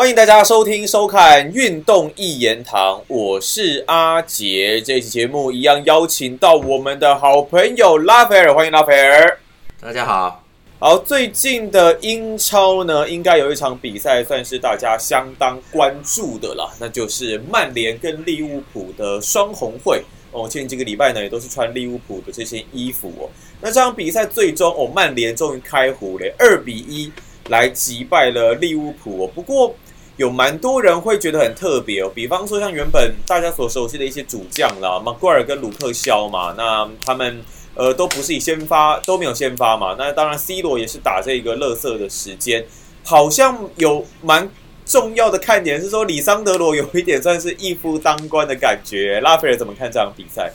欢迎大家收听收看《运动一言堂》，我是阿杰。这期节目一样邀请到我们的好朋友拉斐尔，欢迎拉斐尔。大家好。好，最近的英超呢，应该有一场比赛算是大家相当关注的啦，那就是曼联跟利物浦的双红会。哦，前几个礼拜呢，也都是穿利物浦的这些衣服哦。那这场比赛最终，哦，曼联终于开胡了，二比一来击败了利物浦哦。不过有蛮多人会觉得很特别哦，比方说像原本大家所熟悉的一些主将啦，马圭尔跟鲁克肖嘛，那他们。呃，都不是以先发，都没有先发嘛。那当然，C 罗也是打这个乐色的时间，好像有蛮重要的看点是说，里桑德罗有一点算是一夫当关的感觉。拉斐尔怎么看这场比赛？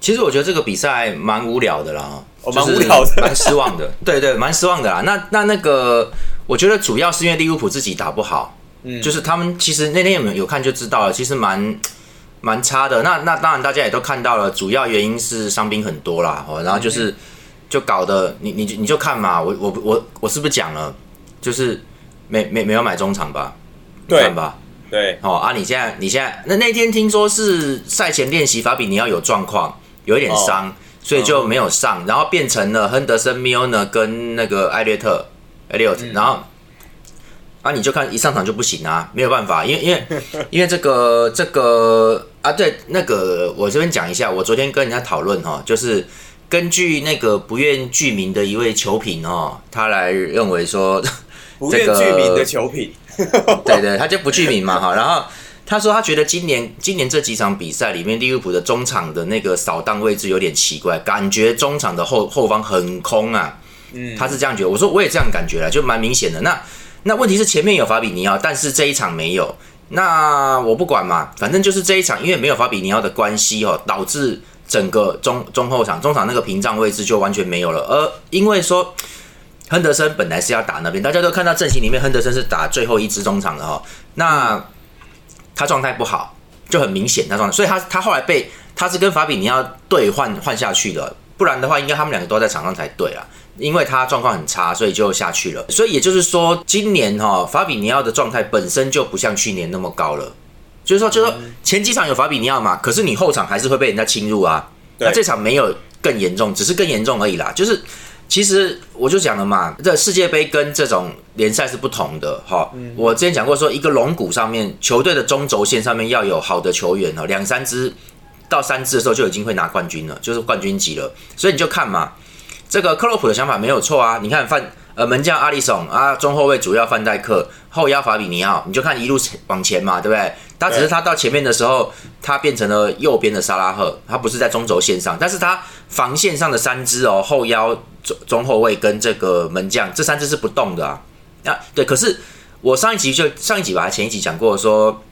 其实我觉得这个比赛蛮无聊的啦，蛮无聊的，蛮失望的。对对，蛮失望的啦。那那那个，我觉得主要是因为利物浦自己打不好，嗯，就是他们其实那天有没有有看就知道了，其实蛮。蛮差的，那那当然大家也都看到了，主要原因是伤兵很多啦，哦，然后就是就搞得你你你就看嘛，我我我我是不是讲了，就是没没没有买中场吧，对。吧？对，哦啊，你现在你现在那那天听说是赛前练习法比尼要有状况，有一点伤，所以就没有上，然后变成了亨德森、米奥呢跟那个艾略特、艾略特，然后。啊，你就看一上场就不行啊，没有办法，因为因为 因为这个这个啊，对，那个我这边讲一下，我昨天跟人家讨论哈，就是根据那个不愿具名的一位球评哦，他来认为说，不愿具名的球评，对对，他就不具名嘛哈，然后他说他觉得今年今年这几场比赛里面利物浦的中场的那个扫荡位置有点奇怪，感觉中场的后后方很空啊，嗯，他是这样觉得，我说我也这样感觉了，就蛮明显的那。那问题是前面有法比尼奥，但是这一场没有。那我不管嘛，反正就是这一场，因为没有法比尼奥的关系哦，导致整个中中后场、中场那个屏障位置就完全没有了。而因为说亨德森本来是要打那边，大家都看到阵型里面，亨德森是打最后一支中场的哦。那他状态不好，就很明显他状态，所以他他后来被他是跟法比尼奥对换换下去的，不然的话，应该他们两个都在场上才对啊。因为他状况很差，所以就下去了。所以也就是说，今年哈法比尼奥的状态本身就不像去年那么高了。就是说，就是说前几场有法比尼奥嘛，可是你后场还是会被人家侵入啊。那这场没有更严重，只是更严重而已啦。就是其实我就讲了嘛，这世界杯跟这种联赛是不同的哈。我之前讲过，说一个龙骨上面球队的中轴线上面要有好的球员哦，两三支到三支的时候就已经会拿冠军了，就是冠军级了。所以你就看嘛。这个克洛普的想法没有错啊！你看范呃门将阿里松啊，中后卫主要范戴克，后腰法比尼奥，你就看一路往前嘛，对不对？他只是他到前面的时候，他变成了右边的沙拉赫，他不是在中轴线上，但是他防线上的三支哦，后腰中中后卫跟这个门将这三支是不动的啊。啊，对，可是我上一集就上一集吧，前一集讲过说，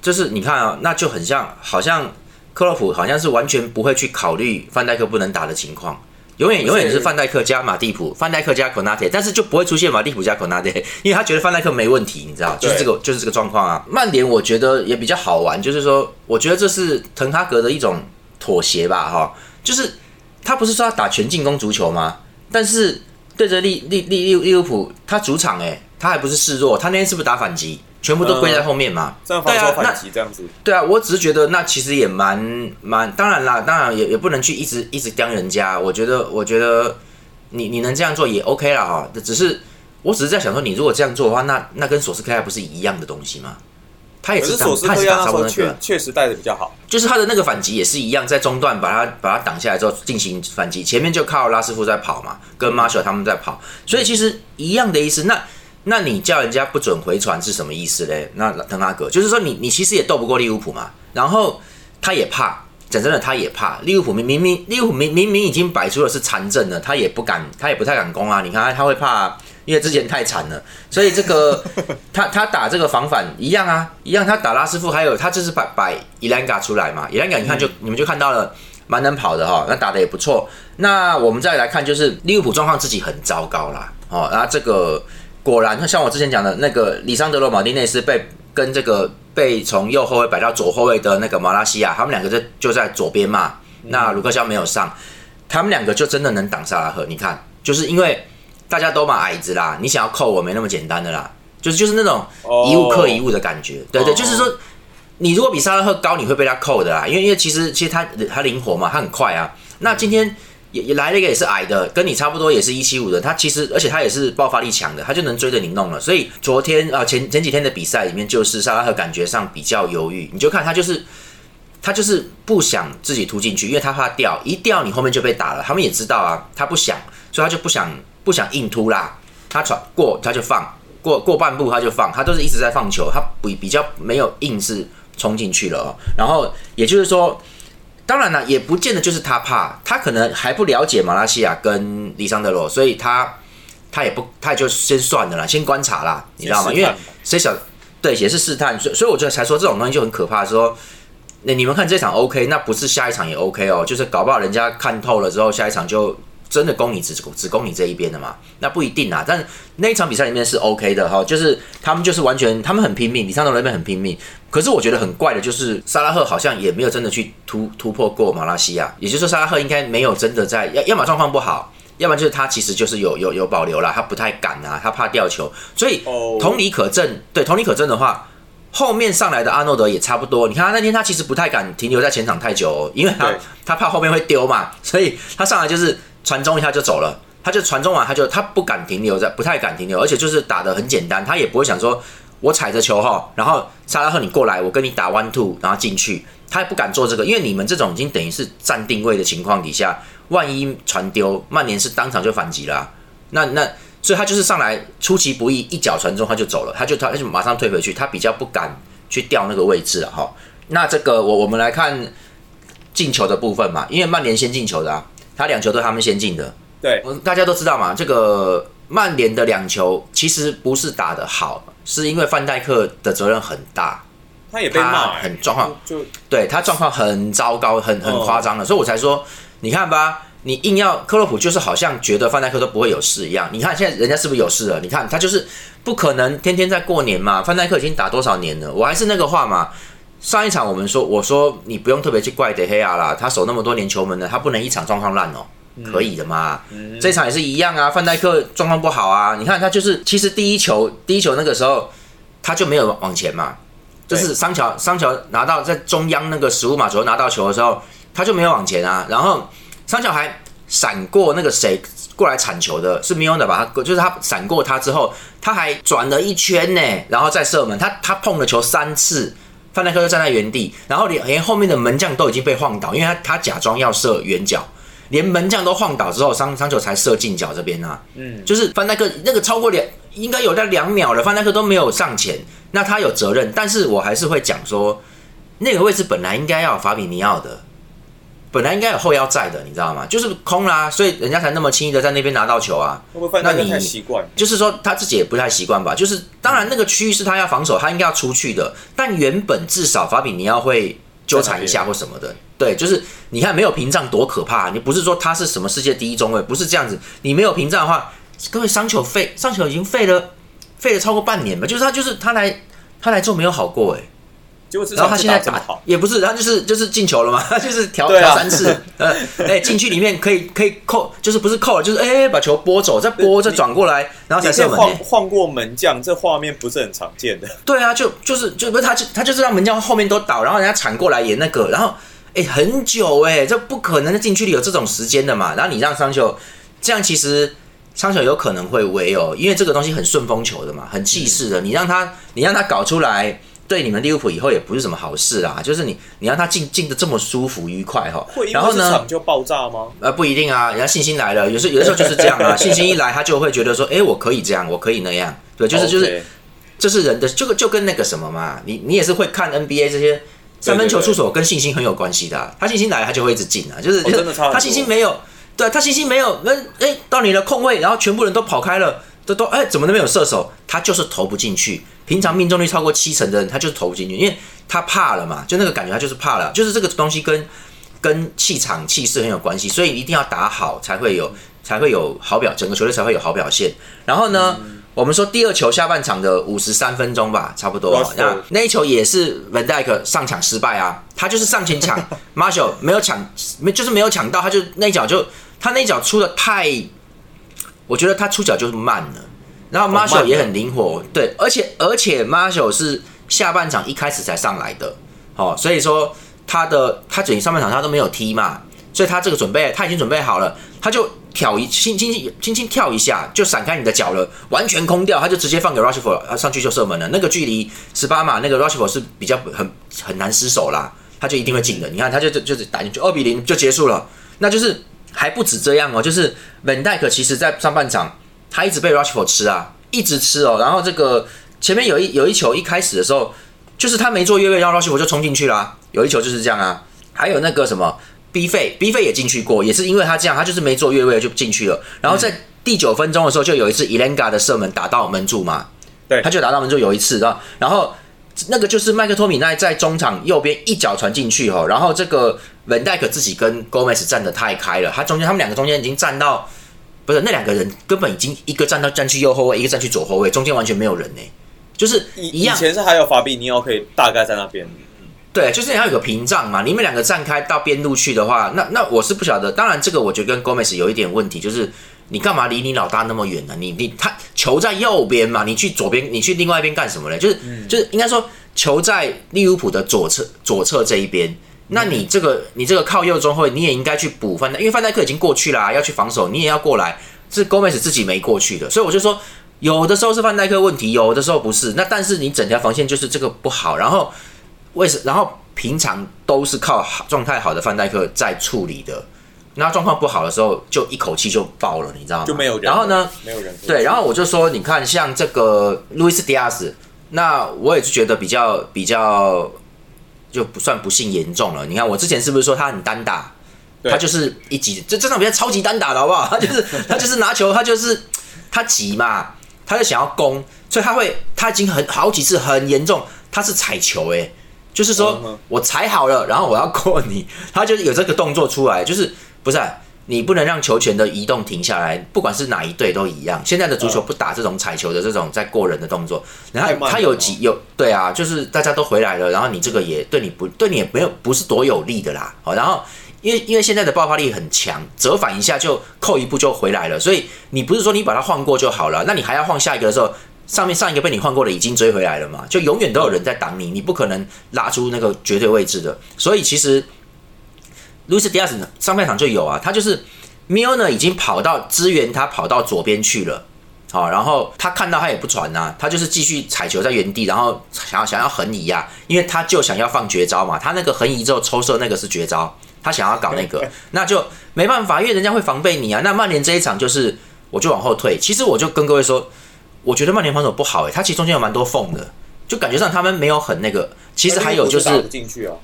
就是你看啊，那就很像，好像克洛普好像是完全不会去考虑范戴克不能打的情况。永远永远是范戴克加马蒂普，范戴克加孔纳特，但是就不会出现马蒂普加孔纳特，因为他觉得范戴克没问题，你知道，就是这个就是这个状况啊。曼联我觉得也比较好玩，就是说，我觉得这是滕哈格的一种妥协吧，哈，就是他不是说要打全进攻足球吗？但是对着利利利利利物浦，他主场哎，他还不是示弱，他那天是不是打反击？全部都归在后面嘛，这样防守反击这样子。对啊，我只是觉得那其实也蛮蛮，当然啦，当然也也不能去一直一直刁人家。我觉得，我觉得你你能这样做也 OK 了哈。只是我只是在想说，你如果这样做的话，那那跟索斯克亚不是一样的东西吗？他也是索斯克亚那个确实带的比较好，就是他的那个反击也是一样，在中段把他把他挡下来之后进行反击，前面就靠拉师傅在跑嘛，跟马修他们在跑，所以其实一样的意思。那那你叫人家不准回传是什么意思嘞？那滕哈格就是说你你其实也斗不过利物浦嘛，然后他也怕，讲真的他也怕利物浦明明明利物浦明明明已经摆出了是残阵了，他也不敢他也不太敢攻啊。你看他会怕，因为之前太惨了，所以这个他他打这个防反一样啊，一样他打拉师傅，还有他就是摆摆伊兰嘎出来嘛，伊兰嘎你看就你们就看到了蛮能跑的哈，那打的也不错。那我们再来看就是利物浦状况自己很糟糕啦，哦，然后这个。果然，像我之前讲的那个里桑德罗马丁内斯被跟这个被从右后卫摆到左后卫的那个马拉西亚，他们两个就就在左边嘛。那卢克肖没有上，他们两个就真的能挡萨拉赫。你看，就是因为大家都嘛矮子啦，你想要扣我没那么简单的啦。就是就是那种一物克一物的感觉。对对，就是说，你如果比萨拉赫高，你会被他扣的啦，因为因为其实其实他他灵活嘛，他很快啊。那今天也也来了一个也是矮的，跟你差不多也是一七五的，他其实而且他也是爆发力强的，他就能追着你弄了。所以昨天啊前前几天的比赛里面，就是萨拉赫感觉上比较犹豫，你就看他就是他就是不想自己突进去，因为他怕掉，一掉你后面就被打了。他们也知道啊，他不想，所以他就不想不想硬突啦。他传过他就放过过半步他就放，他都是一直在放球，他比比较没有硬是冲进去了。然后也就是说。当然了，也不见得就是他怕，他可能还不了解马来西亚跟里桑德罗，所以他他也不，他也就先算了啦，先观察啦，你知道吗？因为谁想对也是试探，所所以我觉得才说这种东西就很可怕。说那你们看这场 OK，那不是下一场也 OK 哦，就是搞不好人家看透了之后，下一场就。真的攻你只只攻你这一边的嘛？那不一定啊。但那一场比赛里面是 OK 的哈，就是他们就是完全他们很拼命，李尚龙那边很拼命。可是我觉得很怪的就是萨拉赫好像也没有真的去突突破过马拉西亚，也就是说萨拉赫应该没有真的在要要么状况不好，要不然就是他其实就是有有有保留了，他不太敢啊，他怕掉球。所以同理可证，对同理可证的话，后面上来的阿诺德也差不多。你看他那天他其实不太敢停留在前场太久，因为他他怕后面会丢嘛，所以他上来就是。传中一下就走了，他就传中完，他就他不敢停留在，不太敢停留，而且就是打的很简单，他也不会想说，我踩着球哈，然后沙拉赫你过来，我跟你打 one two，然后进去，他也不敢做这个，因为你们这种已经等于是站定位的情况底下，万一传丢，曼联是当场就反击了，那那所以他就是上来出其不意，一脚传中他就走了，他就他就马上退回去，他比较不敢去调那个位置了哈。那这个我我们来看进球的部分嘛，因为曼联先进球的啊。他两球都是他们先进的，对，大家都知道嘛。这个曼联的两球其实不是打的好，是因为范戴克的责任很大，他也被骂，很状况，就对他状况很糟糕，很很夸张了。所以我才说，你看吧，你硬要克洛普就是好像觉得范戴克都不会有事一样。你看现在人家是不是有事了？你看他就是不可能天天在过年嘛。范戴克已经打多少年了？我还是那个话嘛。上一场我们说，我说你不用特别去怪德黑亚啦，他守那么多年球门的，他不能一场状况烂哦，可以的嘛。这场也是一样啊，范戴克状况不好啊，你看他就是，其实第一球第一球那个时候他就没有往前嘛，就是桑乔桑乔拿到在中央那个十五码左右拿到球的时候，他就没有往前啊，然后桑乔还闪过那个谁过来铲球的，是米欧的吧？他就是他闪过他之后，他还转了一圈呢，然后再射门，他他碰了球三次。范戴克就站在原地，然后连连后面的门将都已经被晃倒，因为他他假装要射远角，连门将都晃倒之后，桑桑球才射近角这边啊。嗯，就是范戴克那个超过两，应该有在两秒了，范戴克都没有上前，那他有责任，但是我还是会讲说，那个位置本来应该要法比尼奥的。本来应该有后腰在的，你知道吗？就是空啦，所以人家才那么轻易的在那边拿到球啊。那你太习惯，就是说他自己也不太习惯吧。就是当然那个区域是他要防守，他应该要出去的。但原本至少法比尼奥会纠缠一下或什么的。对，就是你看没有屏障多可怕。你不是说他是什么世界第一中卫，不是这样子。你没有屏障的话，各位伤球废，伤球已经废了，废了超过半年吧。就是他，就是他来，他来做没有好过哎。然后他现在打也不是，然后就是就是进球了嘛，他就是调调三次，呃，哎，禁区里面可以可以扣，就是不是扣了，就是哎把球拨走，再拨再转过来，然后才射门。晃晃过门将，这画面不是很常见的。对啊，就就是就不是他就他就是让门将后面都倒，然后人家铲过来也那个，然后哎很久哎，这不可能在禁区里有这种时间的嘛。然后你让桑球这样，其实桑球有可能会围哦，因为这个东西很顺风球的嘛，很气势的，你让他你让他搞出来。对你们利物浦以后也不是什么好事啦，就是你你让他进进的这么舒服愉快哈，然后呢就爆炸吗？呃不一定啊，人家信心来了，有时有的时候就是这样啊，信心一来他就会觉得说，哎我可以这样，我可以那样，对，就是就是这是人的，就就跟那个什么嘛，你你也是会看 NBA 这些三分球出手跟信心很有关系的，他信心来他就会一直进啊，就是他信心没有，对他信心没有，那哎到你的空位，然后全部人都跑开了。都都哎，怎么都没有射手？他就是投不进去。平常命中率超过七成的人，他就是投不进去，因为他怕了嘛，就那个感觉，他就是怕了。就是这个东西跟跟气场、气势很有关系，所以一定要打好，才会有才会有好表，整个球队才会有好表现。然后呢，我们说第二球下半场的五十三分钟吧，差不多。那那一球也是 Van Dijk 上抢失败啊，他就是上前抢，Marshall 没有抢，没就是没有抢到，他就那一脚就他那一脚出的太。我觉得他出脚就是慢了，然后 Marshall 也很灵活，对，而且而且 Marshall 是下半场一开始才上来的，哦，所以说他的他整上半场他都没有踢嘛，所以他这个准备他已经准备好了，他就挑一轻轻轻轻轻跳一下就闪开你的脚了，完全空掉，他就直接放给 Rushford 啊上去就射门了，那个距离十八码，那个 Rushford 是比较很很难失手啦，他就一定会进的，你看他就就就是打进去二比零就结束了，那就是还不止这样哦，就是 Van Dijk 其实在上半场他一直被 Rushford 吃啊，一直吃哦，然后这个前面有一有一球一开始的时候，就是他没做越位，然后 Rushford 就冲进去啦、有一球就是这样啊，还有那个什么 B 费 B 费也进去过，也是因为他这样，他就是没做越位就进去了，然后在第九分钟的时候就有一次 Elenga 的射门打到门柱嘛，对。他就打到门柱有一次，然后然后那个就是麦克托米奈在中场右边一脚传进去哦，然后这个文戴克自己跟 Gomez 站得太开了，他中间他们两个中间已经站到，不是那两个人根本已经一个站到站去右后卫，一个站去左后卫，中间完全没有人呢，就是以一样以前是还有法比尼奥可以大概在那边，对，就是你要有个屏障嘛，你们两个站开到边路去的话，那那我是不晓得。当然，这个我觉得跟 Gomez 有一点问题，就是你干嘛离你老大那么远呢、你你他球在右边嘛，你去左边，你去另外一边干什么呢？就是、就是应该说球在利物浦的左侧左侧这一边。那你这个你这个靠右中后卫，你也应该去补范戴，因为范戴克已经过去啦、要去防守，你也要过来。是 Gomez 自己没过去的，所以我就说，有的时候是范戴克问题，有的时候不是。那但是你整条防线就是这个不好，然后为什？然后平常都是靠状态好的范戴克在处理的，那状况不好的时候，就一口气就爆了，你知道吗？就没有人。然后呢？？没有人。对，然后我就说，你看像这个路易斯迪亚斯，那我也是觉得比较比较就不算不幸严重了。你看我之前是不是说他很单打？他就是一级，这这场比赛超级单打的好不好？他就是 他就是拿球，他就是他急嘛，他就想要攻，所以他会他已经很好几次很严重，他是踩球诶、就是说我踩好了，然后我要过你，他就是有这个动作出来，就是不是啊、你不能让球权的移动停下来，不管是哪一队都一样。现在的足球不打这种踩球的这种在过人的动作，然后他有几有对啊，就是大家都回来了，然后你这个也对你不对你也没有不是多有利的啦。好，然后因为因为现在的爆发力很强，折返一下就扣一步就回来了，所以你不是说你把它晃过就好了，那你还要晃下一个的时候。上面上一个被你晃过的已经追回来了嘛，就永远都有人在挡你，你不可能拉出那个绝对位置的。所以其实路易斯迪亚斯上半场就有啊，他就是 Milner 已经跑到支援他跑到左边去了，好，然后他看到他也不传呐、他就是继续踩球在原地，然后想要想要横移啊，因为他就想要放绝招嘛，他那个横移之后抽射那个是绝招，他想要搞那个，那就没办法，因为人家会防备你啊。那曼联这一场就是我就往后退，其实我就跟各位说，我觉得曼联防守不好诶、他其实中间有蛮多缝的，就感觉上他们没有很那个，其实还有就是进去啊。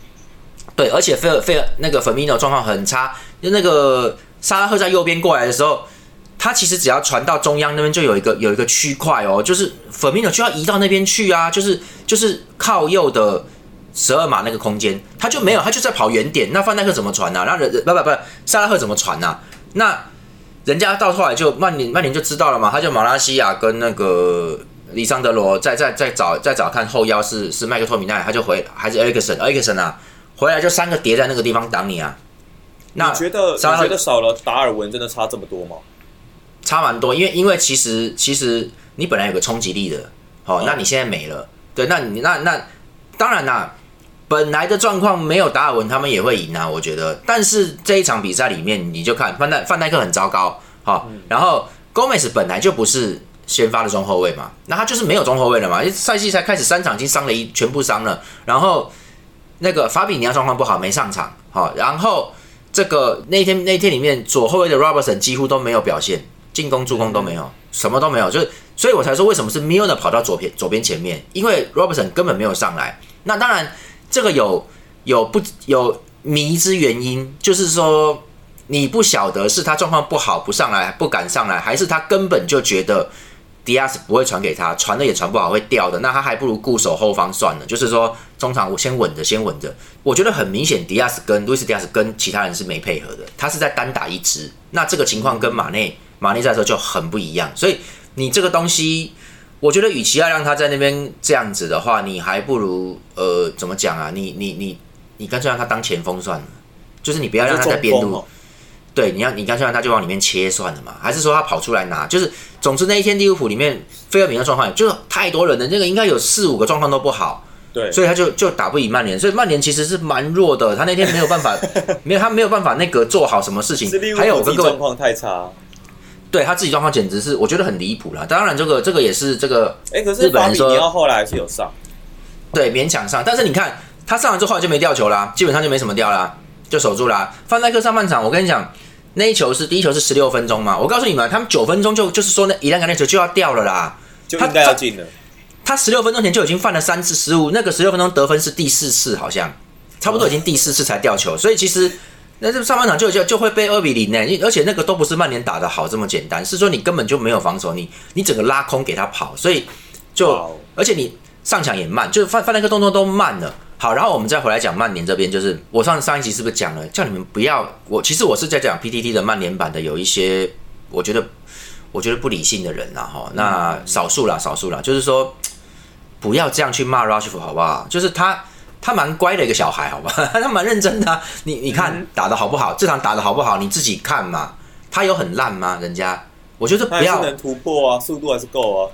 对，而且菲尔菲尔那个 Firmino 状况很差，就那个沙拉赫在右边过来的时候，他其实只要传到中央那边就有一个有一个区块哦，就是 Firmino 就要移到那边去啊，就是就是靠右的十二码那个空间，他就没有，他就在跑远点。那范戴克怎么传呢、啊？那人不不不，沙拉赫怎么传呢、啊？那人家到后来就曼联曼联就知道了嘛，他就马拉西亚跟那个里桑德罗再再再找再找看后腰是是麦克托米奈，他就回还是 Erikson Erikson 啊，回来就三个叠在那个地方挡你啊。那你觉得你觉得少了达尔文真的差这么多吗？差蛮多，因为因为其实其实你本来有个冲击力的，好、嗯那你现在没了，对，那你那那当然啦，本来的状况没有达尔文他们也会赢啊，我觉得，但是这一场比赛里面你就看范戴范戴克很糟糕，好、然后 Gomez 本来就不是先发的中后卫嘛，那他就是没有中后卫了嘛，赛季才开始三场已经伤了一全部伤了，然后那个法比尼亚状况不好没上场，好、然后这个那天那天里面左后卫的 Robertson 几乎都没有表现。进攻、助攻都没有，什么都没有，就是，所以我才说为什么是 Milner 跑到左边左边前面，因为 Robertson 根本没有上来。那当然，这个有有不有迷之原因，就是说你不晓得是他状况不好不上来，不敢上来，还是他根本就觉得迪亚斯不会传给他，传了也传不好会掉的，那他还不如固守后方算了。就是说中场我先稳着，先稳着。我觉得很明显，迪亚斯跟路易斯迪亚斯跟其他人是没配合的，他是在单打一支。那这个情况跟马内马内在的时候就很不一样，所以你这个东西，我觉得与其要让他在那边这样子的话，你还不如呃怎么讲啊？你你你你干脆让他当前锋算了，就是你不要让他在边路对，你要你干脆让他就往里面切算了嘛？还是说他跑出来拿？就是总之那一天利物浦里面菲尔米的状况就是太多人了，那个应该有四五个状况都不好。对，所以他就就打不赢曼联，所以曼联其实是蛮弱的。他那天没有办法，没有他没有办法那个做好什么事情。还有我跟各位状况太差，对他自己状况简直是我觉得很离谱了。当然这个这个也是这个，哎，可是日本人说你要后来还是有上，对，勉强上。但是你看他上完之后就没掉球啦，基本上就没什么掉啦，就守住啦。范戴克上半场，我跟你讲，那一球是第一球是十六分钟嘛，我告诉你们，他们九分钟就就是说那伊兰格那球就要掉了啦，就应该要进了。他十六分钟前就已经犯了三次失误，那个十六分钟得分是第四次，好像差不多已经第四次才掉球，所以其实那这上半场就就就会被二比零呢，而且那个都不是曼联打的好这么简单，是说你根本就没有防守，你你整个拉空给他跑，所以就而且你上抢也慢，就是犯犯那个动作都慢了。好，然后我们再回来讲曼联这边，就是我上上一集是不是讲了，叫你们不要我，其实我是在讲 PTT 的曼联版的有一些我觉得我觉得不理性的人啦哈，那少数啦少数啦，就是说。不要这样去骂 Rushford 好不好？就是他，他蛮乖的一个小孩，好吧？他蛮认真的。你你看打的好不好？这场打的好不好？你自己看嘛。他有很烂吗？人家，我觉得不要能突破啊，速度还是够啊。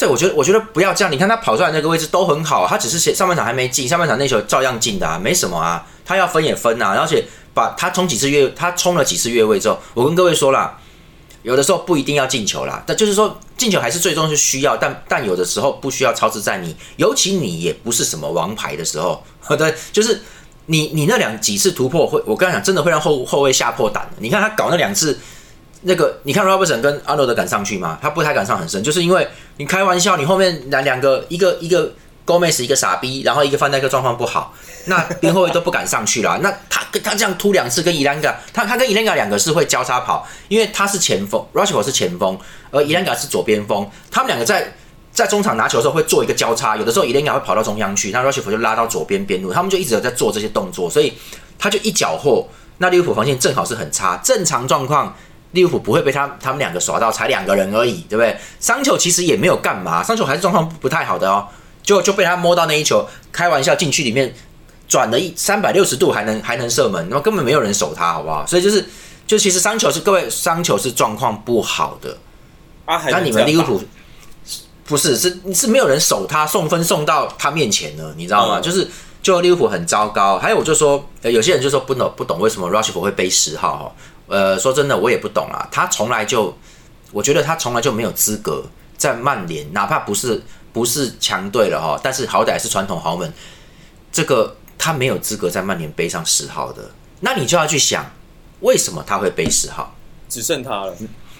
对，我觉得我觉得不要这样。你看他跑出来那个位置都很好，他只是上半场还没进，上半场那球照样进的啊，没什么啊。他要分也分啊，而且把他冲几次越，他冲了几次越位之后，我跟各位说了。有的时候不一定要进球啦，但就是说进球还是最终是需要，但但有的时候不需要超支在你，尤其你也不是什么王牌的时候，对，就是你你那两几次突破会，我刚才讲真的会让后后卫吓破胆你看他搞那两次，那个你看 Robertson 跟阿诺德敢上去吗？他不太敢上很深，就是因为你开玩笑，你后面两两个一个一个。Gomez 一个傻逼，然后一个范戴克状况不好，那边后卫都不敢上去了。那他跟他这样突两次，跟伊兰嘎，他他跟伊兰嘎两个是会交叉跑，因为他是前锋，Rushford 是前锋，而伊兰嘎是左边锋。他们两个在在中场拿球的时候会做一个交叉，有的时候伊兰嘎会跑到中央去，那 Rushford 就拉到左边边路，他们就一直有在做这些动作，所以他就一缴获。那利物浦防线正好是很差，正常状况利物浦不会被他他们两个耍到，才两个人而已，对不对？桑球其实也没有干嘛，桑球还是状况不太好的哦。就就被他摸到那一球，开玩笑禁区里面转了一三百六十度，还能还能射门，那么根本没有人守他，好不好？所以就是就其实桑球是各位桑球是状况不好的啊，那你们利物浦不是是是没有人守他，送分送到他面前了，你知道吗？就是就利物浦很糟糕。还有我就说，有些人就说不懂不懂为什么 Rushford 会背十号哈？呃，说真的我也不懂啊，他从来就我觉得他从来就没有资格在曼联，哪怕不是。不是强队了哈，但是好歹是传统豪门，这个他没有资格在曼联背上十号的。那你就要去想，为什么他会背十号？只剩他了。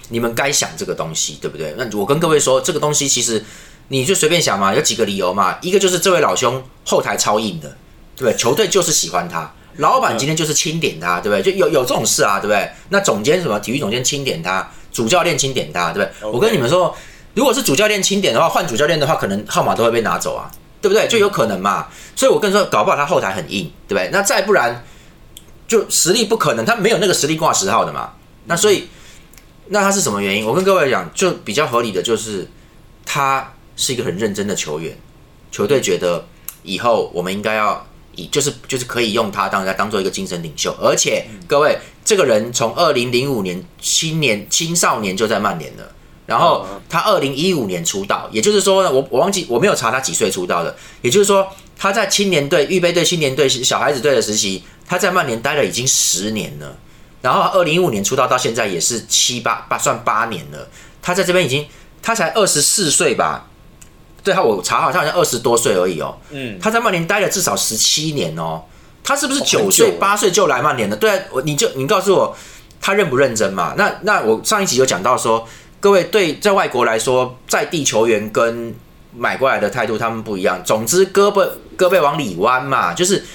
你们该想这个东西，对不对？那我跟各位说，这个东西其实你就随便想嘛，有几个理由嘛。一个就是这位老兄后台超硬的，对不对？球队就是喜欢他，老板今天就是钦点他，对不对？就有有这种事啊，对不对？那总监什么体育总监钦点他，主教练钦点他，对不对？我跟你们说。如果是主教练钦点的话，换主教练的话，可能号码都会被拿走啊，对不对？就有可能嘛。所以我跟你说，搞不好他后台很硬，对不对？那再不然，就实力不可能，他没有那个实力挂十号的嘛。那所以，那他是什么原因？我跟各位讲，就比较合理的就是，他是一个很认真的球员，球队觉得以后我们应该要以，就是就是可以用他当来当做一个精神领袖。而且各位，这个人从二零零五年青年青少年就在曼联了。然后他二零一五年出道，也就是说呢，我我忘记我没有查他几岁出道的。也就是说，他在青年队、预备队、青年队、小孩子队的实习，他在曼联待了已经十年了。然后二零一五年出道到现在也是七八八算八年了。他在这边已经他才二十四岁吧？对他我查好，他好像二十多岁而已哦。嗯，他在曼联待了至少十七年哦。他是不是九岁八岁就来曼联的？对啊，我你就你告诉我他认不认真嘛？那那我上一集有讲到说。各位对在外国来说，在地球员跟买过来的态度他们不一样。总之，胳膊胳膊往里弯嘛，就是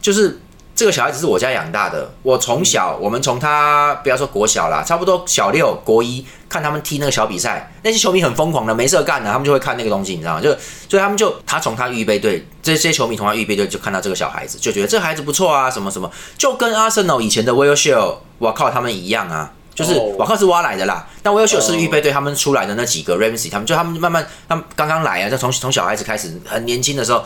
就是这个小孩子是我家养大的。我从小，我们从他不要说国小啦，差不多小六、国一看他们踢那个小比赛，那些球迷很疯狂的，没事干的，他们就会看那个东西，你知道吗？就所以他们就他从他预备队，这些球迷从他预备队就看到这个小孩子，就觉得这孩子不错啊，什么什么，就跟阿森纳以前的 Will s h e l 我靠，他们一样啊。就是瓦克是挖来的啦，但威尔逊是预备队他们出来的那几个 Ramsey，他们就他们慢慢，他们刚刚来啊，就从从小孩子开始，很年轻的时候，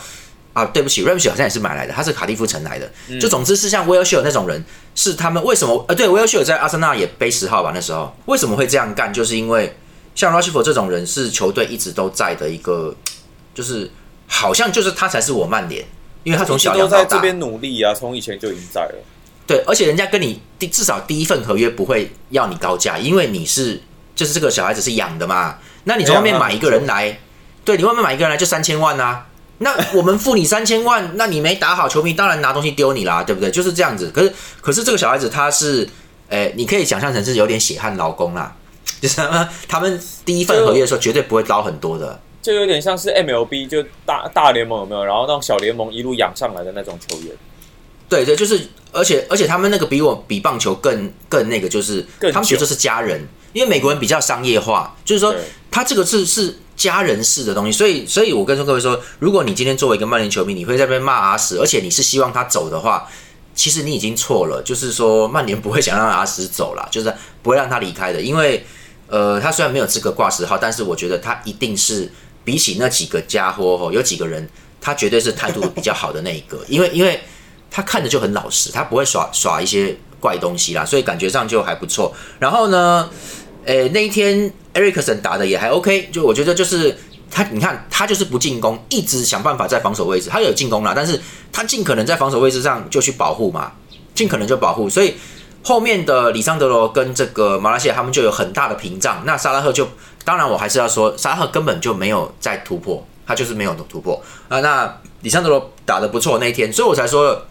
啊，对不起 r a s h 好像也是买来的，他是卡蒂夫城来的。就总之是像威尔希尔那种人，是他们为什么？呃，对，威尔希尔在阿森纳也背十号吧？那时候为什么会这样干？就是因为像 Rashford 这种人是球队一直都在的一个，就是好像就是他才是我曼联，因为他从小都在这边努力啊，从以前就已经在了。对，而且人家跟你第至少第一份合约不会要你高价，因为你是就是这个小孩子是养的嘛。那你从外面买一个人来，对你外面买一个人来就三千万啊。那我们付你三千万，那你没打好，球迷当然拿东西丢你啦，对不对？就是这样子。可是，可是这个小孩子他是，诶，你可以想象成是有点血汗劳工啦，就是他们第一份合约的时候绝对不会高很多的，就有点像是 MLB 就大大联盟有没有？然后让小联盟一路养上来的那种球员。对对，就是，而且而且他们那个比我比棒球更更那个，就是他们觉得是家人，因为美国人比较商业化，就是说他这个是是。家人式的东西，所以，所以我跟各位说，如果你今天作为一个曼联球迷，你会在被骂阿什，而且你是希望他走的话，其实你已经错了。就是说，曼联不会想让阿什走了，就是不会让他离开的，因为，呃，他虽然没有资格挂十号，但是我觉得他一定是比起那几个家伙吼，有几个人，他绝对是态度比较好的那一个，因为，因为他看着就很老实，他不会耍耍一些怪东西啦，所以感觉上就还不错。然后呢？诶，那一天 Ericson 打的也还 OK，就我觉得就是他，你看他就是不进攻，一直想办法在防守位置。他有进攻了，但是他尽可能在防守位置上就去保护嘛，尽可能就保护。所以后面的里桑德罗跟这个马来西亚他们就有很大的屏障。那沙拉赫就，当然我还是要说，沙拉赫根本就没有在突破，他就是没有突破啊。那里桑德罗打的不错那一天，所以我才说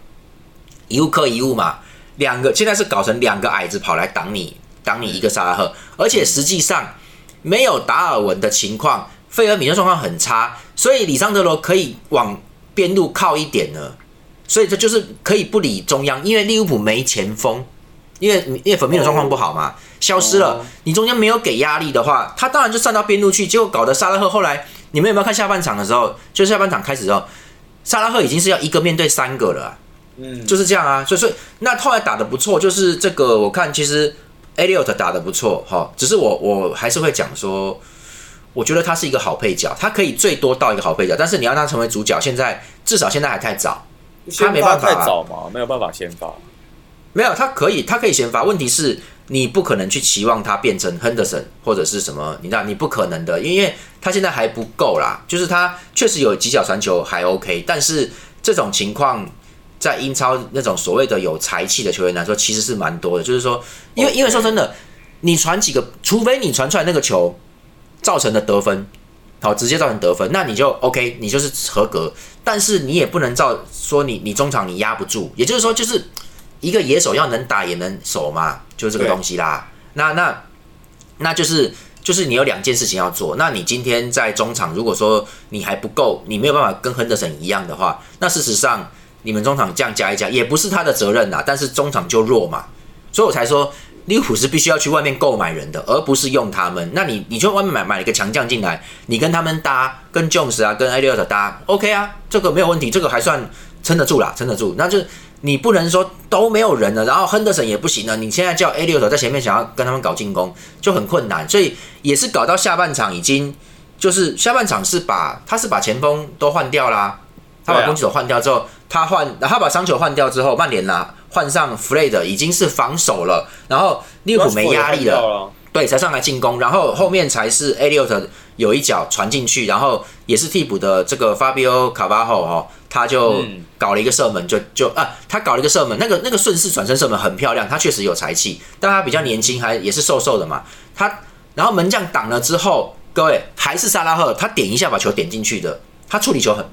一物克一物嘛，两个现在是搞成两个矮子跑来挡你。挡你一个萨拉赫，而且实际上没有达尔文的情况，费尔米的状况很差，所以里桑德罗可以往边路靠一点呢，所以这就是可以不理中央，因为利物浦没前锋，因为因为粉面的状况不好嘛，消失了，你中间没有给压力的话，他当然就站到边路去，结果搞得萨拉赫后来，你们有没有看下半场的时候，就下半场开始之后，萨拉赫已经是要一个面对三个了，嗯，就是这样啊，所以所以那后来打的不错，就是这个我看其实。Eliot 打的不错哈，只是我我还是会讲说，我觉得他是一个好配角，他可以最多到一个好配角，但是你要他成为主角，现在至少现在还太早，他没办法太早嘛，没有办法先发，没有他可以他可以先发，问题是你不可能去期望他变成 Henderson 或者是什么，你知道你不可能的，因为他现在还不够啦，就是他确实有几脚传球还 OK，但是这种情况。在英超那种所谓的有才气的球员来说，其实是蛮多的。就是说，因为因为说真的，你传几个，除非你传出来那个球造成的得分，好直接造成得分，那你就 OK，你就是合格。但是你也不能照说你你中场你压不住，也就是说，就是一个野手要能打也能守嘛，就是这个东西啦。那那那就是就是你有两件事情要做。那你今天在中场，如果说你还不够，你没有办法跟亨德森一样的话，那事实上。你们中场这样加一加，也不是他的责任呐。但是中场就弱嘛，所以我才说利物浦是必须要去外面购买人的，而不是用他们。那你你去外面买买了一个强将进来，你跟他们搭，跟 Jones 啊，跟 Eliot 搭，OK 啊，这个没有问题，这个还算撑得住啦，撑得住。那就你不能说都没有人了，然后亨德森也不行了，你现在叫 Eliot 在前面想要跟他们搞进攻就很困难，所以也是搞到下半场已经就是下半场是把他是把前锋都换掉啦，他把攻击手换掉之后。他换，他把桑球换掉之后，曼联拿换上弗雷德，已经是防守了，然后利物浦没压力了，对，才上来进攻，然后后面才是 A 六特有一脚传进去，然后也是替补的这个 Fabio c a v a 哦，他就搞了一个射门，就就啊，他搞了一个射门，那个那个顺势转身射门很漂亮，他确实有才气，但他比较年轻，还也是瘦瘦的嘛，他然后门将挡了之后，各位还是萨拉赫，他点一下把球点进去的，他处理球很。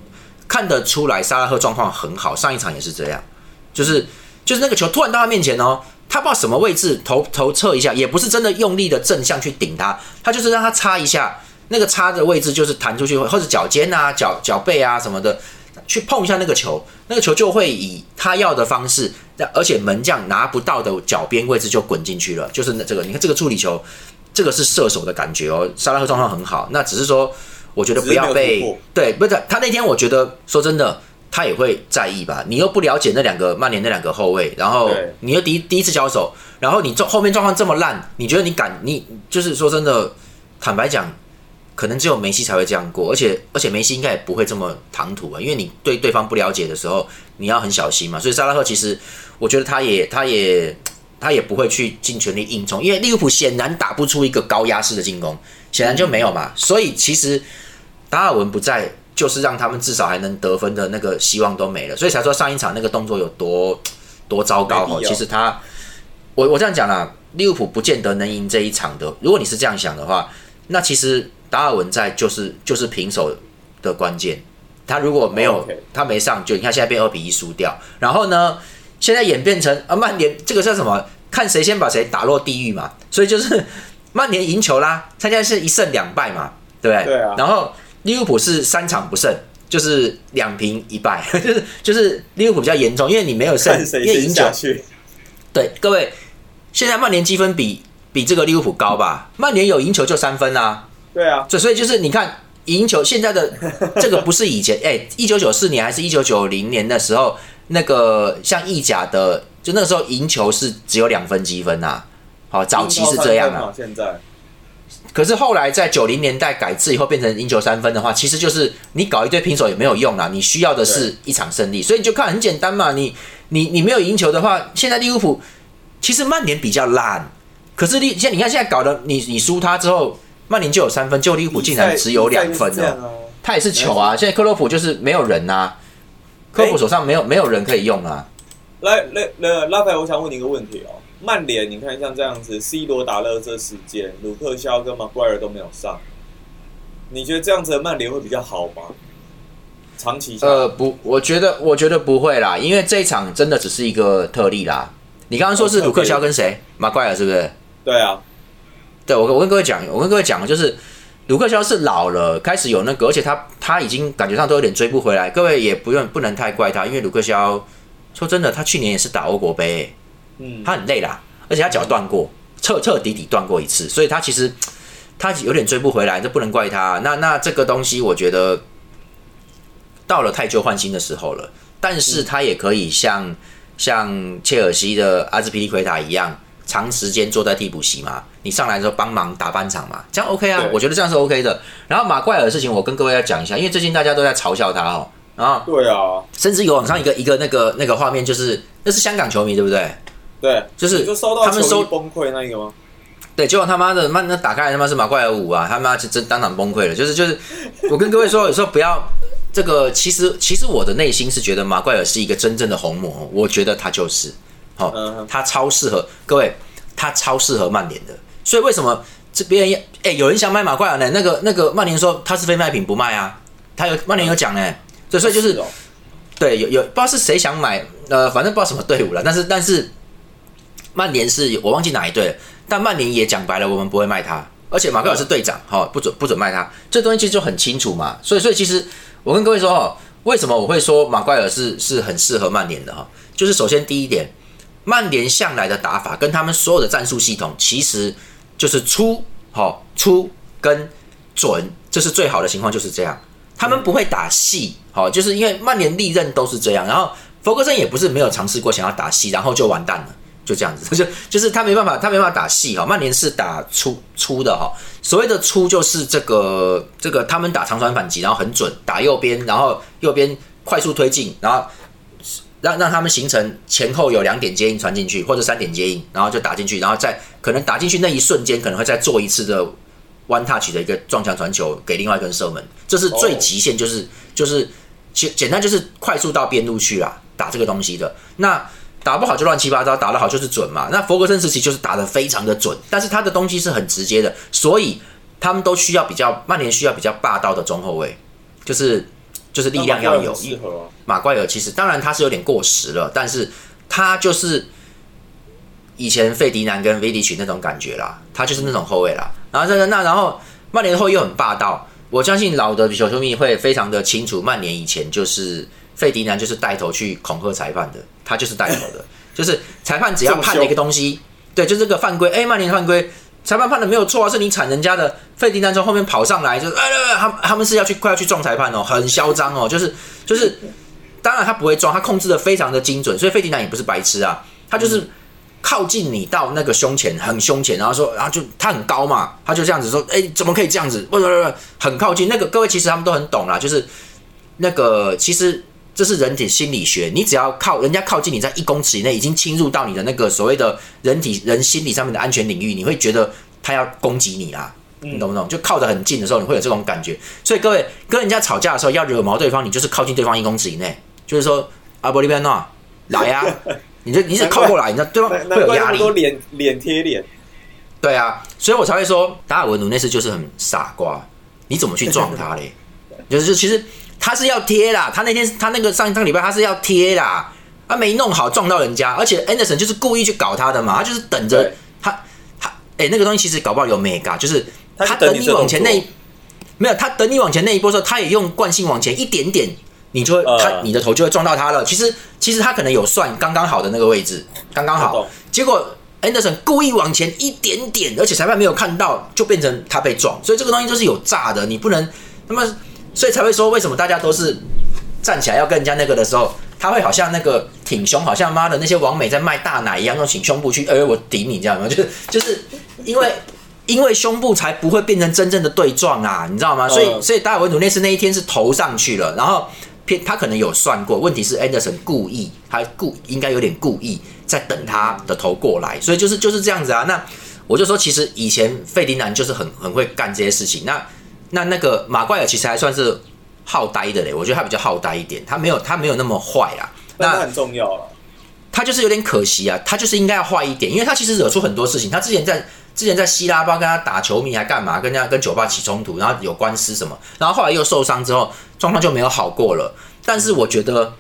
看得出来，沙拉赫状况很好，上一场也是这样，就是就是那个球突然到他面前哦，他不知道什么位置头头侧一下，也不是真的用力的正向去顶他，他就是让他插一下，那个插的位置就是弹出去或者脚尖啊、脚脚背啊什么的，去碰一下那个球，那个球就会以他要的方式，而且门将拿不到的脚边位置就滚进去了，就是那这个，你看这个处理球，这个是射手的感觉哦，沙拉赫状况很好，那只是说。我觉得不要被对，不是他那天，我觉得说真的，他也会在意吧。你又不了解那两个曼联那两个后卫，然后你又第第一次交手，然后你状后面状况这么烂，你觉得你敢？你就是说真的，坦白讲，可能只有梅西才会这样过，而且而且梅西应该也不会这么唐突啊，因为你对对方不了解的时候，你要很小心嘛。所以萨拉赫其实，我觉得他也他也他也不会去尽全力硬冲，因为利物浦显然打不出一个高压式的进攻，显然就没有嘛。所以其实达尔文不在，就是让他们至少还能得分的那个希望都没了，所以才说上一场那个动作有多多糟糕哦。其实他，我我这样讲啦，利物浦不见得能赢这一场的。如果你是这样想的话，那其实达尔文在就是就是平手的关键。他如果没有他没上，就你看现在被二比一输掉。然后呢，现在演变成啊曼联这个叫什么？看谁先把谁打落地狱嘛。所以就是 曼联赢球啦，他现在是一胜两败嘛，对不对？对啊。然后利物浦是三场不胜，就是两平一败，就是就是利物浦比较严重，因为你没有胜，因为赢球。对，各位，现在曼联积分比。比这个利物浦高吧？曼联有赢球就三分啊。对啊，所所以就是你看赢球现在的 这个不是以前哎，一九九四年还是一九九零年的时候，那个像意甲的，就那个时候赢球是只有两分积分呐。好，早期是这样啊。现在，可是后来在九零年代改制以后变成赢球三分的话，其实就是你搞一堆平手也没有用啊。你需要的是一场胜利，所以你就看很简单嘛。你你你没有赢球的话，现在利物浦其实曼联比较烂。可是利现你看现在搞的你你输他之后，曼联就有三分，就利物浦竟然只有两分哦，他也是球啊！现在克洛普就是没有人呐，克洛普手上没有没有人可以用啊。来来来，拉斐，我想问你一个问题哦，曼联你看像这样子，C 罗打了这时间，鲁克肖跟马奎尔都没有上，你觉得这样子的曼联会比较好吗？长期呃不，我觉得我觉得不会啦，因为这一场真的只是一个特例啦。你刚刚说是鲁克肖跟谁？马奎尔是不是？对啊，对我我跟各位讲，我跟各位讲，就是卢克肖是老了，开始有那个，而且他他已经感觉上都有点追不回来。各位也不用不能太怪他，因为卢克肖说真的，他去年也是打欧国杯，嗯，他很累啦，而且他脚断过，彻彻底底断过一次，所以他其实他有点追不回来，这不能怪他。那那这个东西，我觉得到了太旧换新的时候了，但是他也可以像像切尔西的阿兹皮利奎塔一样。长时间坐在替补席嘛，你上来的时候帮忙打半场嘛，这样 OK 啊？我觉得这样是 OK 的。然后马怪尔的事情，我跟各位要讲一下，因为最近大家都在嘲笑他哦。啊，对啊，甚至有网上一个一个那个那个画面，就是那是香港球迷对不对？对，就是他们收崩溃那一个吗？对，结果他妈的，妈那打开来他妈是马怪尔五啊，他妈就真当场崩溃了。就是就是，我跟各位说，有时候不要这个，其实其实我的内心是觉得马怪尔是一个真正的红魔，我觉得他就是。好，他超适合各位，他超适合曼联的。所以为什么这边哎有人想买马怪尔呢？那个那个曼联说他是非卖品不卖啊，他有曼联有讲呢。对，所以就是对有有不知道是谁想买，呃，反正不知道什么队伍了。但是但是曼联是我忘记哪一队了，但曼联也讲白了，我们不会卖他。而且马奎尔是队长，哈，不准不准卖他。这东西其实就很清楚嘛。所以所以其实我跟各位说哦，为什么我会说马奎尔是是很适合曼联的哈？就是首先第一点。曼联向来的打法跟他们所有的战术系统，其实就是出好出跟准，这是最好的情况，就是这样。他们不会打细，好，就是因为曼联历任都是这样。然后弗格森也不是没有尝试过想要打细，然后就完蛋了，就这样子，就就是他没办法，他没办法打细哈。曼联是打粗粗的哈，所谓的粗就是这个这个他们打长传反击，然后很准，打右边，然后右边快速推进，然后。让让他们形成前后有两点接应传进去，或者三点接应，然后就打进去，然后再可能打进去那一瞬间，可能会再做一次的 one touch 的一个撞墙传球给另外一个射门，这是最极限，就是就是简简单就是快速到边路去啦，打这个东西的。那打不好就乱七八糟，打得好就是准嘛。那佛格森时期就是打得非常的准，但是他的东西是很直接的，所以他们都需要比较曼联需要比较霸道的中后卫，就是。就是力量要有，马怪尔其实当然他是有点过时了，但是他就是以前费迪南跟维迪奇那种感觉啦，他就是那种后卫啦。然后这个那然后曼联后又很霸道，我相信老的球球迷会非常的清楚，曼联以前就是费迪南就是带头去恐吓裁判的，他就是带头的，就是裁判只要判了一个东西，对，就这个犯规，哎，曼联犯规。裁判判的没有错啊，是你铲人家的。费迪南从后面跑上来，就是哎，他他们是要去快要去撞裁判哦，很嚣张哦，就是就是，当然他不会撞，他控制的非常的精准，所以费迪南也不是白痴啊，他就是靠近你到那个胸前，很胸前，然后说，然后就他很高嘛，他就这样子说，哎，怎么可以这样子？不不不，很靠近。那个各位其实他们都很懂啦，就是那个其实这是人体心理学，你只要靠人家靠近你在一公尺以内，已经侵入到你的那个所谓的人体人心理上面的安全领域，你会觉得他要攻击你啊，你懂不懂？就靠得很近的时候，你会有这种感觉。所以各位跟人家吵架的时候要惹毛对方，你就是靠近对方一公尺以内，就是说阿波利边诺来呀。你就你是靠过来，你知道对方会有压力，都脸脸贴脸。对啊，所以我才会说达尔文努那次就是很傻瓜，你怎么去撞他嘞？就是其实他是要贴啦，他那天他那个上上礼拜他是要贴啦，他没弄好撞到人家，而且 Anderson 就是故意去搞他的嘛，他就是等着他他哎那个东西其实搞不好有 mega，就是他等你往前那没有他等你往前那一波时候，他也用惯性往前一点点。你就会他你的头就会撞到他了。其实其实他可能有算刚刚好的那个位置，刚刚好。结果 Anderson 故意往前一点点，而且裁判没有看到，就变成他被撞。所以这个东西就是有诈的，你不能那么，所以才会说为什么大家都是站起来要跟人家那个的时候，他会好像那个挺胸，好像妈的那些王美在卖大奶一样，用挺胸部去，哎，我顶你，这样吗？就是就是因为因为胸部才不会变成真正的对撞啊，你知道吗？所以所以达尔文努内斯那一天是投上去了，然后。偏他可能有算过，问题是 Anderson 故意，他故应该有点故意在等他的头过来，所以就是就是这样子啊。那我就说，其实以前费迪南就是很很会干这些事情。那那那个马怪尔其实还算是好呆的嘞，我觉得他比较好呆一点，他没有他没有那么坏啊。那很重要了，他就是有点可惜啊，他就是应该要坏一点，因为他其实惹出很多事情。他之前在之前在希腊巴跟他打球迷还干嘛，跟人家跟酒吧起冲突，然后有官司什么，然后后来又受伤之后。状况就没有好过了，但是我觉得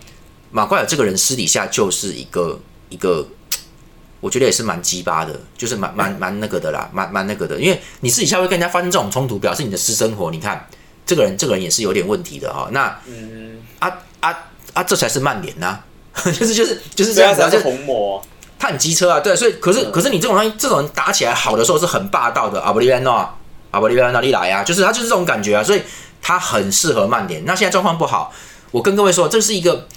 马怪尔这个人私底下就是一个一个，我觉得也是蛮鸡巴的，就是蛮蛮蛮那个的啦，蛮蛮那个的。因为你私底下会跟人家发生这种冲突，表示你的私生活，你看这个人这个人也是有点问题的哈。那嗯啊啊啊，这才是曼联呐，就是就是就是这样子，就红魔，他很机车啊，对，所以可是可是你这种东西，这种人打起来好的时候是很霸道的，阿布利安诺，阿布利安诺你来啊，就是他就是这种感觉啊，所以。他很适合曼联。那现在状况不好，我跟各位说，这是一个，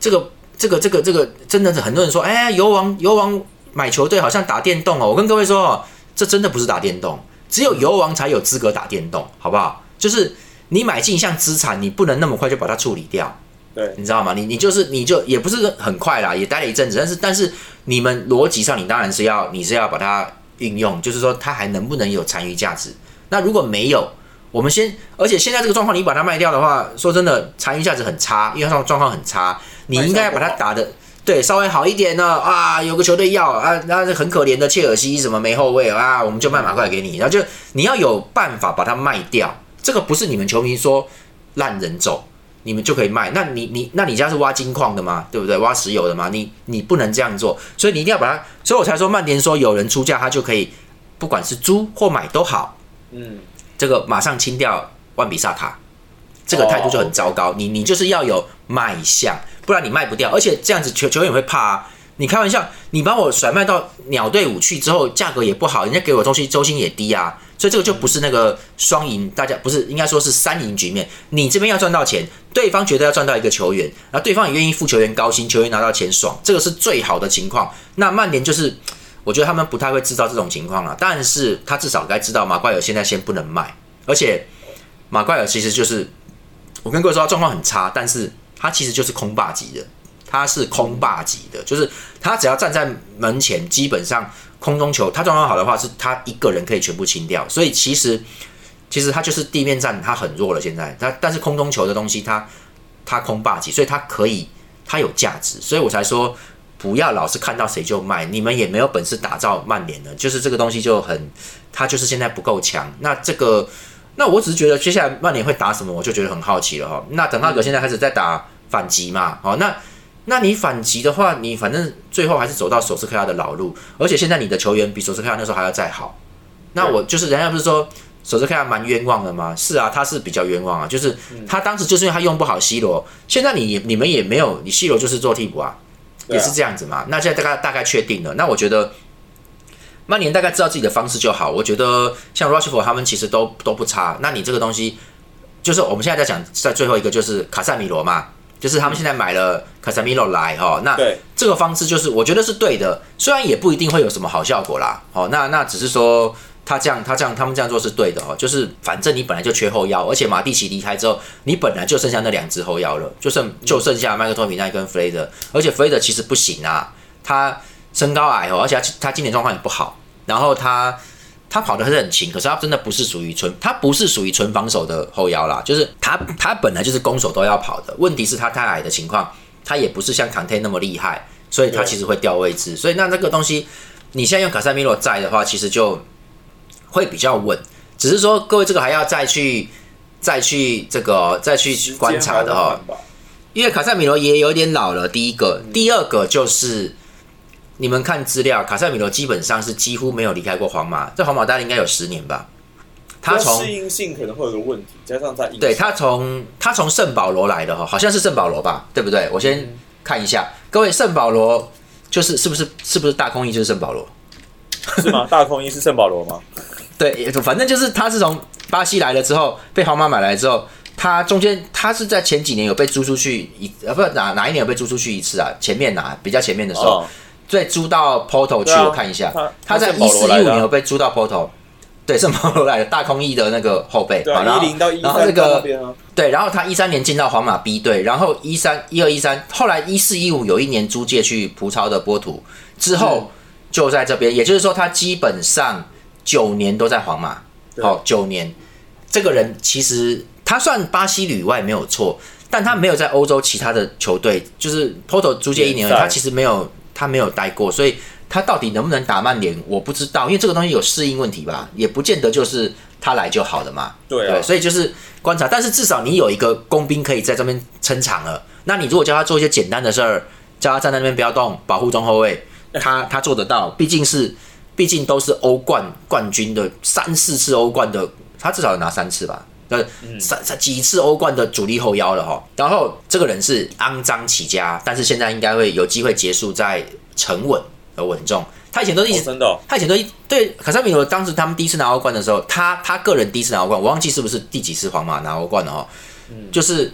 这个，这个，这个，这个，真的是很多人说，哎，游王，游王买球队好像打电动哦。我跟各位说哦，这真的不是打电动，只有游王才有资格打电动，好不好？就是你买进一项资产，你不能那么快就把它处理掉，对，你知道吗？你你就是你就也不是很快啦，也待了一阵子，但是但是你们逻辑上，你当然是要你是要把它运用，就是说它还能不能有残余价值？那如果没有？我们先，而且现在这个状况，你把它卖掉的话，说真的，残余价值很差，因为它状况很差。你应该把它打的对稍微好一点呢啊，有个球队要啊，那很可怜的切尔西什么没后卫啊，我们就卖马块给你，然后就你要有办法把它卖掉。这个不是你们球迷说烂人走，你们就可以卖。那你你那你家是挖金矿的吗？对不对？挖石油的吗？你你不能这样做，所以你一定要把它。所以我才说曼联说有人出价，他就可以，不管是租或买都好，嗯。这个马上清掉万比萨卡，这个态度就很糟糕。你你就是要有卖相，不然你卖不掉。而且这样子球球员会怕啊。你开玩笑，你把我甩卖到鸟队伍去之后，价格也不好，人家给我东西周薪也低啊。所以这个就不是那个双赢，大家不是应该说是三赢局面。你这边要赚到钱，对方觉得要赚到一个球员，然后对方也愿意付球员高薪，球员拿到钱爽，这个是最好的情况。那曼联就是。我觉得他们不太会制造这种情况了，但是他至少该知道马怪尔现在先不能卖，而且马怪尔其实就是我跟各位说他状况很差，但是他其实就是空霸级的，他是空霸级的，就是他只要站在门前，基本上空中球他状况好的话，是他一个人可以全部清掉，所以其实其实他就是地面战他很弱了，现在他但是空中球的东西他他空霸级，所以他可以他有价值，所以我才说。不要老是看到谁就卖，你们也没有本事打造曼联的，就是这个东西就很，他就是现在不够强。那这个，那我只是觉得接下来曼联会打什么，我就觉得很好奇了哈。那滕哈格现在开始在打反击嘛，好，那那你反击的话，你反正最后还是走到索斯克亚的老路，而且现在你的球员比索斯克亚那时候还要再好。那我就是人家不是说索斯克亚蛮冤枉的吗？是啊，他是比较冤枉啊，就是他当时就是因为他用不好 C 罗，现在你你们也没有，你 C 罗就是做替补啊。也是这样子嘛？那现在大概大概确定了。那我觉得曼联大概知道自己的方式就好。我觉得像 Rushford 他们其实都都不差。那你这个东西，就是我们现在在讲，在最后一个就是卡塞米罗嘛。就是他们现在买了卡塞米罗来哈，那对这个方式就是我觉得是对的，虽然也不一定会有什么好效果啦。哦，那那只是说他这样他这样他们这样做是对的哦，就是反正你本来就缺后腰，而且马蒂奇离开之后，你本来就剩下那两只后腰了，就剩就剩下麦克托米奈跟弗雷德，而且弗雷德其实不行啊，他身高矮哦，而且他他今年状况也不好，然后他。他跑的还是很勤，可是他真的不是属于纯，他不是属于纯防守的后腰啦，就是他他本来就是攻守都要跑的，问题是他太矮的情况，他也不是像坎特那么厉害，所以他其实会掉位置，所以那这个东西你现在用卡塞米罗在的话，其实就会比较稳，只是说各位这个还要再去再去这个再去观察的哈，因为卡塞米罗也有点老了，第一个，第二个就是。你们看资料，卡塞米罗基本上是几乎没有离开过皇马，在皇马待了应该有十年吧。他从适应性可能会有个问题，加上在对他从他从圣保罗来的哈，好像是圣保罗吧，对不对？我先看一下，各位圣保罗就是是不是是不是大空翼就是圣保罗？是吗？大空翼是圣保罗吗？对，反正就是他是从巴西来了之后被皇马买来之后，他中间他是在前几年有被租出去一呃不哪哪一年有被租出去一次啊？前面哪比较前面的时候。再租到 Porto 去，我看一下，他在一四一五年有被租到 Porto，对，圣保罗来的 大空翼的那个后备，然后然后这个对，然后他一三年进到皇马 B 队，然后一三一二一三，后来一四一五有一年租借去葡超的波图，之后就在这边，也就是说他基本上九年都在皇马，好九年，这个人其实他算巴西旅外没有错，但他没有在欧洲其他的球队，就是 Porto 租借一年，他其实没有。他没有待过，所以他到底能不能打曼联，我不知道，因为这个东西有适应问题吧，也不见得就是他来就好的嘛。对，所以就是观察，但是至少你有一个工兵可以在这边撑场了。那你如果叫他做一些简单的事儿，叫他站在那边不要动，保护中后卫，他他做得到，毕竟是毕竟都是欧冠冠军的三四次欧冠的，他至少拿三次吧。呃，三三几次欧冠的主力后腰了哈，然后这个人是肮脏起家，但是现在应该会有机会结束在沉稳和稳重。他以前都一直真的，他以前都一对卡萨米罗当时他们第一次拿欧冠的时候，他他个人第一次拿欧冠，我忘记是不是第几次皇马拿欧冠了哈，就是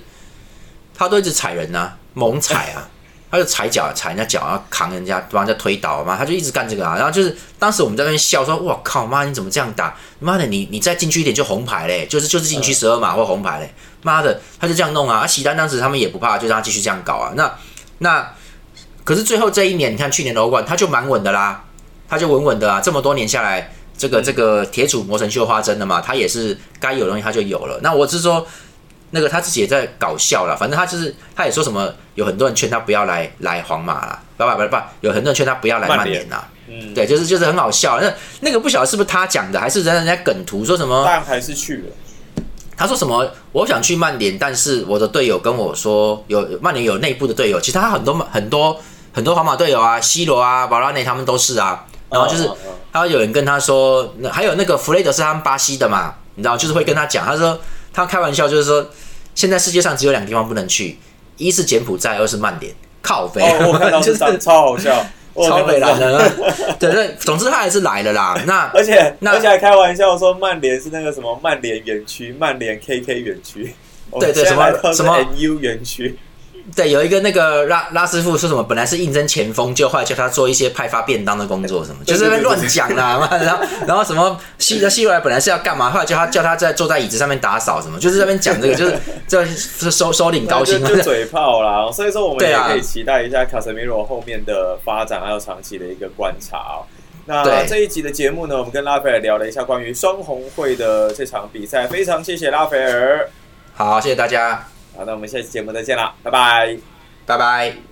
他都一直踩人呐，猛踩啊。他就踩脚，踩人家脚，然后扛人家，帮人家推倒嘛。他就一直干这个啊。然后就是当时我们在那边笑说：“我靠，妈，你怎么这样打？妈的，你你再进去一点就红牌嘞，就是就是禁区十二码或红牌嘞。妈的，他就这样弄啊。啊，喜丹当时他们也不怕，就让他继续这样搞啊。那那可是最后这一年，你看去年的欧冠，他就蛮稳的啦，他就稳稳的啊。这么多年下来，这个这个铁杵磨成绣花针的嘛，他也是该有东西他就有了。那我是说。那个他自己也在搞笑了，反正他就是他也说什么，有很多人劝他不要来来皇马了，不不不不，有很多人劝他不要来曼联啦。嗯，对，就是就是很好笑。那那个不晓得是不是他讲的，还是人人家梗图说什么？但还是去了。他说什么？我想去曼联，但是我的队友跟我说，有曼联有内部的队友，其实他很多很多很多皇马队友啊，C 罗啊，瓦拉内他们都是啊。然后就是他有人跟他说，还有那个弗雷德是他们巴西的嘛，你知道，就是会跟他讲，他说。他开玩笑就是说，现在世界上只有两个地方不能去，一是柬埔寨，二是曼联。靠飞，我看到 就是超好笑，超北来的。对 对，总之他还是来了啦。那而且而且还开玩笑说，曼联是那个什么曼联园区，曼联 KK 园区。对对，什么什么 NU 园区。对，有一个那个拉拉师傅说什么，本来是应征前锋，就后来叫他做一些派发便当的工作，什么就是在乱讲啦。然后然后什么西的西罗来本来是要干嘛，后来叫他叫他在坐在椅子上面打扫什么，就是那边讲这个，就是这是收收领高薪，就嘴炮啦。所以说我们也可以期待一下卡塞米罗后面的发展，还有长期的一个观察哦。那这一集的节目呢，我们跟拉斐尔聊了一下关于双红会的这场比赛，非常谢谢拉斐尔。好，谢谢大家。好，那我们下期节目再见了，拜拜，拜拜。